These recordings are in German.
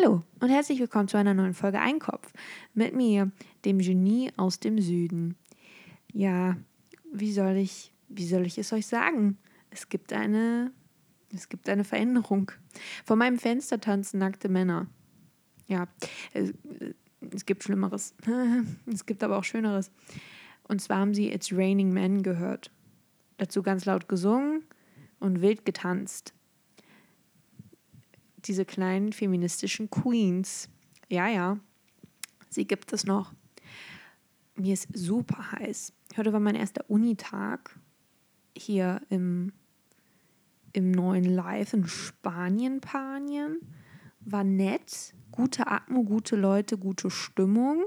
Hallo und herzlich willkommen zu einer neuen Folge Einkopf mit mir, dem Genie aus dem Süden. Ja, wie soll ich, wie soll ich es euch sagen? Es gibt eine, es gibt eine Veränderung. Vor meinem Fenster tanzen nackte Männer. Ja, es, es gibt Schlimmeres. es gibt aber auch Schöneres. Und zwar haben sie It's Raining Men gehört. Dazu ganz laut gesungen und wild getanzt diese kleinen feministischen Queens. Ja, ja, sie gibt es noch. Mir ist super heiß. Heute war mein erster Unitag hier im, im neuen Live in Spanien, Panien. War nett, gute Atmo, gute Leute, gute Stimmung,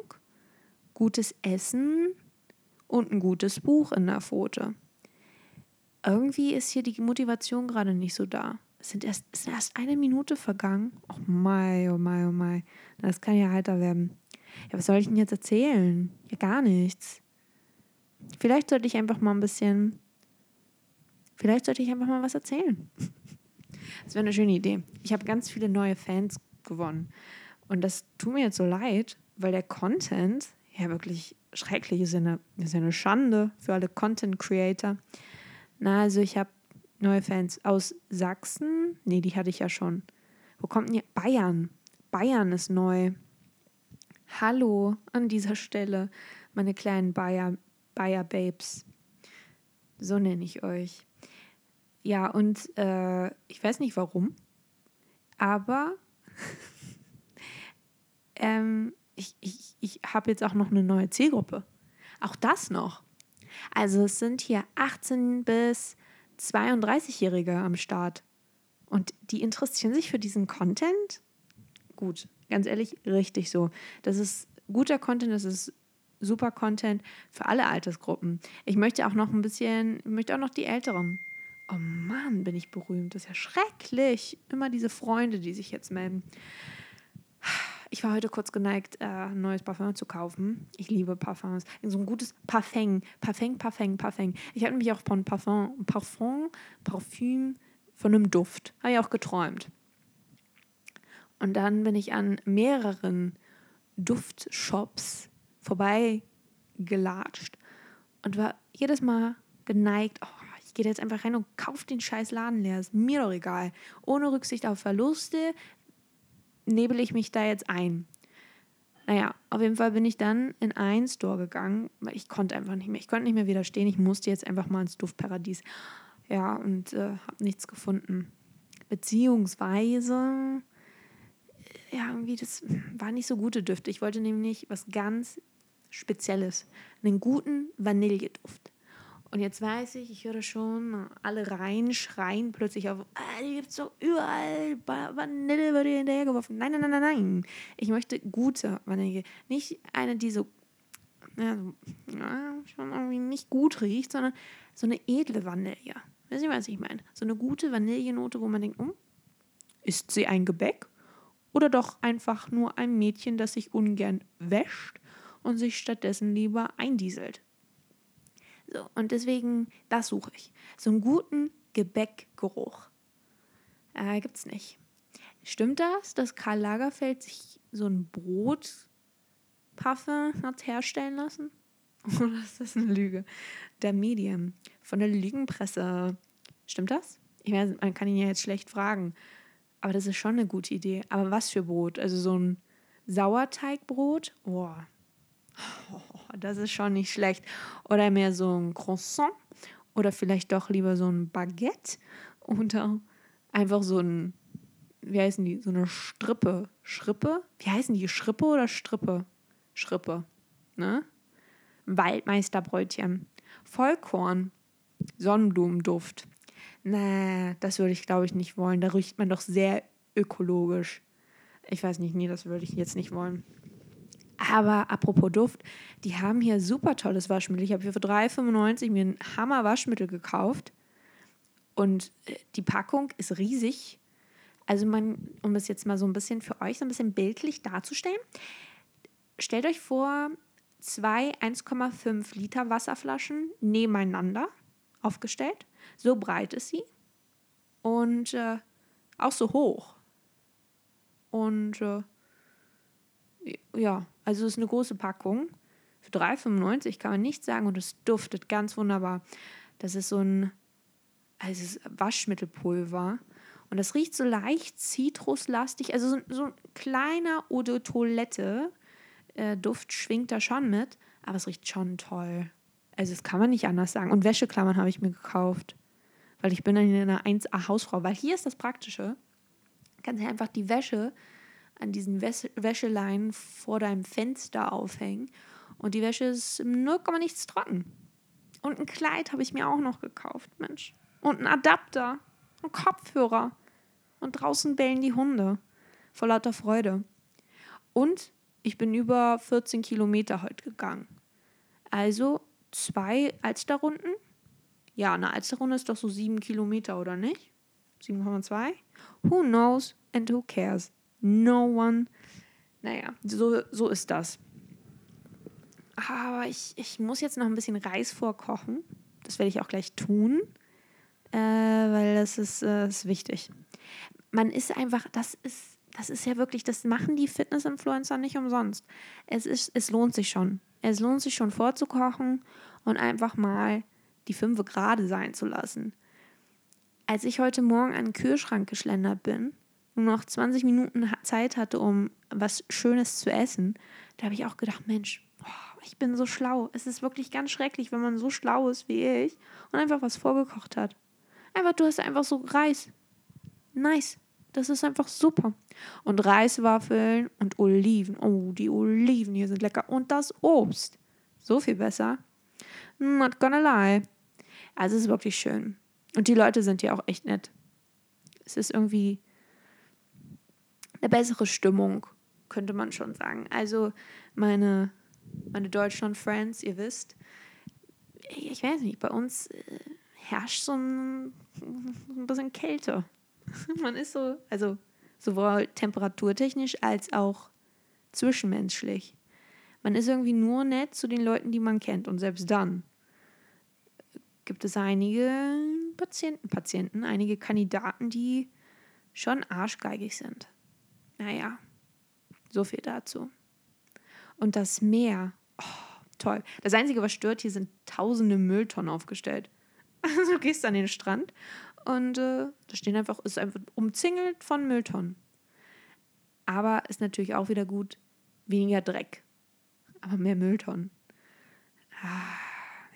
gutes Essen und ein gutes Buch in der Pfote. Irgendwie ist hier die Motivation gerade nicht so da. Sind erst, ist erst eine Minute vergangen. Oh mai, oh mai, oh mai. Das kann ja heiter werden. Ja, was soll ich denn jetzt erzählen? Ja, gar nichts. Vielleicht sollte ich einfach mal ein bisschen. Vielleicht sollte ich einfach mal was erzählen. Das wäre eine schöne Idee. Ich habe ganz viele neue Fans gewonnen. Und das tut mir jetzt so leid, weil der Content ja wirklich schrecklich ist. Ja eine, ist ja eine Schande für alle Content Creator. Na, also ich habe neue Fans aus Sachsen. Nee, die hatte ich ja schon. Wo kommt denn hier? Bayern. Bayern ist neu. Hallo an dieser Stelle, meine kleinen Bayer, Bayer Babes. So nenne ich euch. Ja, und äh, ich weiß nicht warum, aber ähm, ich, ich, ich habe jetzt auch noch eine neue Zielgruppe. Auch das noch. Also es sind hier 18 bis 32-Jährige am Start. Und die interessieren sich für diesen Content? Gut, ganz ehrlich, richtig so. Das ist guter Content, das ist super Content für alle Altersgruppen. Ich möchte auch noch ein bisschen, ich möchte auch noch die Älteren. Oh Mann, bin ich berühmt. Das ist ja schrecklich. Immer diese Freunde, die sich jetzt melden. Ich war heute kurz geneigt, äh, ein neues Parfum zu kaufen. Ich liebe Parfums. So ein gutes Parfum. Parfum, Parfum, Parfum. Ich habe nämlich auch von Parfum, Parfum, Parfüm, von einem Duft. Habe ich auch geträumt. Und dann bin ich an mehreren Duftshops vorbeigelatscht und war jedes Mal geneigt, oh, ich gehe jetzt einfach rein und kaufe den scheiß Laden leer. Ist mir doch egal. Ohne Rücksicht auf Verluste, nebel ich mich da jetzt ein? Naja, auf jeden Fall bin ich dann in einen Store gegangen, weil ich konnte einfach nicht mehr. Ich konnte nicht mehr widerstehen. Ich musste jetzt einfach mal ins Duftparadies. Ja, und äh, habe nichts gefunden. Beziehungsweise, ja, irgendwie, das war nicht so gute Düfte. Ich wollte nämlich was ganz Spezielles. Einen guten Vanilleduft. Und jetzt weiß ich, ich höre schon, alle rein schreien plötzlich auf, ah, die gibt es doch überall, Vanille wird dir hinterhergeworfen. Nein, nein, nein, nein, nein. Ich möchte gute Vanille. Nicht eine, die so, ja, schon irgendwie nicht gut riecht, sondern so eine edle Vanille. Wisst ihr, was ich meine? So eine gute Vanillenote, wo man denkt, hm, ist sie ein Gebäck? Oder doch einfach nur ein Mädchen, das sich ungern wäscht und sich stattdessen lieber eindieselt? So, und deswegen, das suche ich. So einen guten Gebäckgeruch. Äh, es nicht. Stimmt das, dass Karl Lagerfeld sich so ein Brotparfum hat herstellen lassen? Oder ist das eine Lüge? Der Medien, von der Lügenpresse. Stimmt das? Ich meine, man kann ihn ja jetzt schlecht fragen. Aber das ist schon eine gute Idee. Aber was für Brot? Also so ein Sauerteigbrot? Boah, Oh, das ist schon nicht schlecht. Oder mehr so ein Croissant. Oder vielleicht doch lieber so ein Baguette. Oder einfach so ein, wie heißen die? So eine Strippe. Schrippe? Wie heißen die? Schrippe oder Strippe? Schrippe. Ne? Waldmeisterbrötchen. Vollkorn. Sonnenblumenduft. Na, das würde ich glaube ich nicht wollen. Da riecht man doch sehr ökologisch. Ich weiß nicht, nee, das würde ich jetzt nicht wollen. Aber apropos Duft, die haben hier super tolles Waschmittel. Ich habe hier für 3,95 mir ein Hammer Waschmittel gekauft. Und äh, die Packung ist riesig. Also man, um es jetzt mal so ein bisschen für euch so ein bisschen bildlich darzustellen, stellt euch vor, zwei 1,5 Liter Wasserflaschen nebeneinander aufgestellt. So breit ist sie und äh, auch so hoch. Und äh, ja, also es ist eine große Packung. Für 3,95 kann man nichts sagen und es duftet ganz wunderbar. Das ist so ein also Waschmittelpulver. Und das riecht so leicht zitruslastig. Also so, so ein kleiner Eau de Toilette. Äh, Duft schwingt da schon mit, aber es riecht schon toll. Also das kann man nicht anders sagen. Und Wäscheklammern habe ich mir gekauft. Weil ich bin dann in einer 1A-Hausfrau. Weil hier ist das Praktische. Du kannst ja einfach die Wäsche an diesen Wäs Wäscheleinen vor deinem Fenster aufhängen. Und die Wäsche ist im 0, nichts trocken. Und ein Kleid habe ich mir auch noch gekauft, Mensch. Und ein Adapter. Und Kopfhörer. Und draußen bellen die Hunde. Vor lauter Freude. Und ich bin über 14 Kilometer heute gegangen. Also zwei Alsterrunden. Ja, eine Alsterrunde ist doch so sieben Kilometer, oder nicht? 7,2? Who knows and who cares? No one. Naja, so, so ist das. Aber ich, ich muss jetzt noch ein bisschen Reis vorkochen. Das werde ich auch gleich tun, äh, weil das ist, äh, ist wichtig. Man ist einfach, das ist, das ist ja wirklich, das machen die Fitness-Influencer nicht umsonst. Es, ist, es lohnt sich schon. Es lohnt sich schon vorzukochen und einfach mal die Fünfe gerade sein zu lassen. Als ich heute Morgen an den Kühlschrank geschlendert bin und noch 20 Minuten Zeit hatte, um was Schönes zu essen, da habe ich auch gedacht, Mensch, ich bin so schlau. Es ist wirklich ganz schrecklich, wenn man so schlau ist wie ich und einfach was vorgekocht hat. Einfach, du hast einfach so Reis. Nice. Das ist einfach super. Und Reiswaffeln und Oliven. Oh, die Oliven hier sind lecker. Und das Obst. So viel besser. Not gonna lie. Also es ist wirklich schön. Und die Leute sind hier auch echt nett. Es ist irgendwie eine bessere Stimmung, könnte man schon sagen. Also meine, meine Deutschland-Friends, ihr wisst, ich weiß nicht, bei uns äh, herrscht so ein, ein bisschen Kälte. Man ist so, also sowohl temperaturtechnisch als auch zwischenmenschlich. Man ist irgendwie nur nett zu den Leuten, die man kennt. Und selbst dann gibt es einige Patienten, Patienten, einige Kandidaten, die schon arschgeigig sind. Naja, so viel dazu. Und das Meer, oh, toll. Das Einzige, was stört, hier sind tausende Mülltonnen aufgestellt. Also du gehst an den Strand und äh, da stehen einfach, ist einfach umzingelt von Mülltonnen. Aber ist natürlich auch wieder gut, weniger Dreck, aber mehr Mülltonnen. Ah,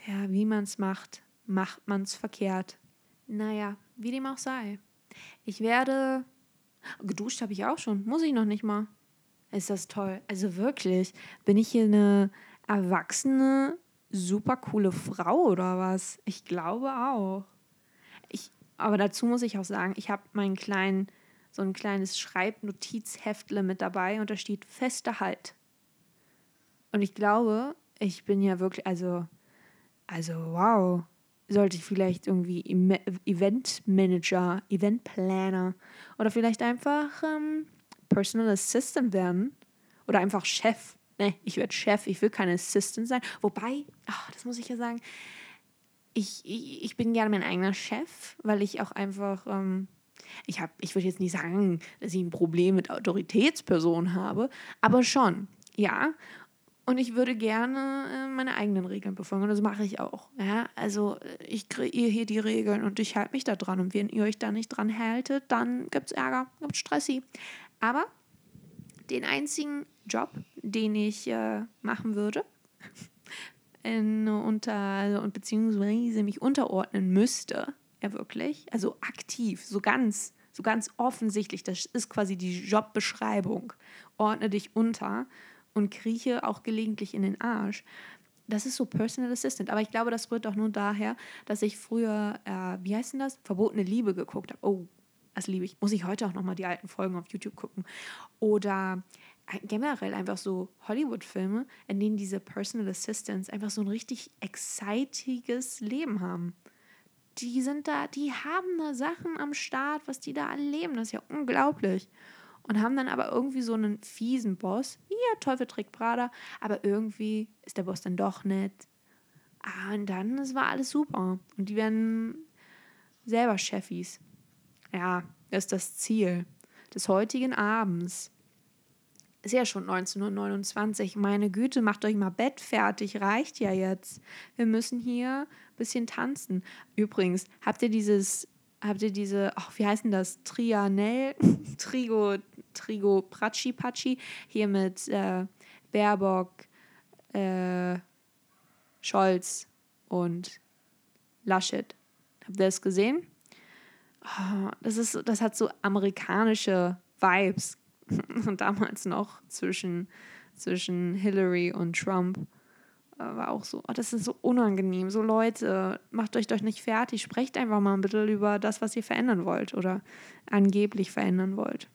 ja, wie man es macht, macht man es verkehrt. Naja, wie dem auch sei. Ich werde. Geduscht habe ich auch schon. Muss ich noch nicht mal. Ist das toll. Also wirklich, bin ich hier eine erwachsene, super coole Frau oder was? Ich glaube auch. Ich, aber dazu muss ich auch sagen, ich habe meinen kleinen, so ein kleines Schreibnotizheftle mit dabei und da steht fester Halt. Und ich glaube, ich bin ja wirklich, also, also wow, sollte ich vielleicht irgendwie Event Manager, Event Planner oder vielleicht einfach ähm, Personal Assistant werden oder einfach Chef. Ne, ich werde Chef, ich will keine Assistant sein. Wobei, ach, das muss ich ja sagen, ich, ich, ich bin gerne mein eigener Chef, weil ich auch einfach, ähm, ich ich würde jetzt nicht sagen, dass ich ein Problem mit Autoritätspersonen habe, aber schon, ja. Und ich würde gerne äh, meine eigenen Regeln befolgen. Und das mache ich auch. Ja? Also äh, ich kreiere hier die Regeln und ich halte mich da dran. Und wenn ihr euch da nicht dran haltet, dann gibt es Ärger, gibt es Stressi. Aber den einzigen Job, den ich äh, machen würde, in, unter, also, beziehungsweise mich unterordnen müsste, ja wirklich, also aktiv, so ganz, so ganz offensichtlich, das ist quasi die Jobbeschreibung, ordne dich unter und krieche auch gelegentlich in den Arsch. Das ist so Personal Assistant. Aber ich glaube, das rührt auch nur daher, dass ich früher, äh, wie heißt denn das? Verbotene Liebe geguckt habe. Oh, das liebe ich. Muss ich heute auch nochmal die alten Folgen auf YouTube gucken. Oder generell einfach so Hollywood-Filme, in denen diese Personal Assistants einfach so ein richtig excitiges Leben haben. Die sind da, die haben da Sachen am Start, was die da erleben. Das ist ja unglaublich. Und haben dann aber irgendwie so einen fiesen Boss. Ja, Teufel trägt Prada. Aber irgendwie ist der Boss dann doch nett. Ah, und dann, es war alles super. Und die werden selber Chefis. Ja, das ist das Ziel des heutigen Abends. Ist ja schon 1929. Meine Güte, macht euch mal Bett fertig. Reicht ja jetzt. Wir müssen hier ein bisschen tanzen. Übrigens, habt ihr dieses, habt ihr diese, ach, wie heißen das? Trianel, Trigo, Trigo Pratschi Patschi. Hier mit äh, Baerbock, äh, Scholz und Laschet. Habt ihr das gesehen? Oh, das, ist, das hat so amerikanische Vibes. Damals noch zwischen, zwischen Hillary und Trump. Äh, war auch so, oh, das ist so unangenehm. So Leute, macht euch doch nicht fertig. Sprecht einfach mal ein bisschen über das, was ihr verändern wollt oder angeblich verändern wollt.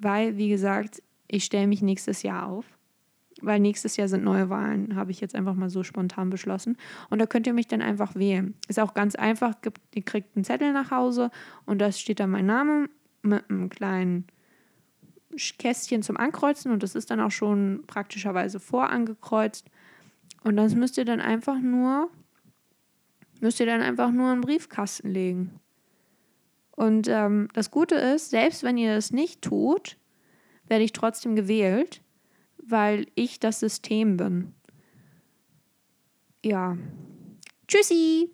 Weil, wie gesagt, ich stelle mich nächstes Jahr auf weil nächstes Jahr sind neue Wahlen, habe ich jetzt einfach mal so spontan beschlossen. Und da könnt ihr mich dann einfach wählen. Ist auch ganz einfach, ihr kriegt einen Zettel nach Hause und da steht dann mein Name mit einem kleinen Kästchen zum Ankreuzen und das ist dann auch schon praktischerweise vorangekreuzt. Und das müsst ihr dann einfach nur, müsst ihr dann einfach nur einen Briefkasten legen. Und ähm, das Gute ist, selbst wenn ihr das nicht tut, werde ich trotzdem gewählt weil ich das System bin. Ja. Tschüssi!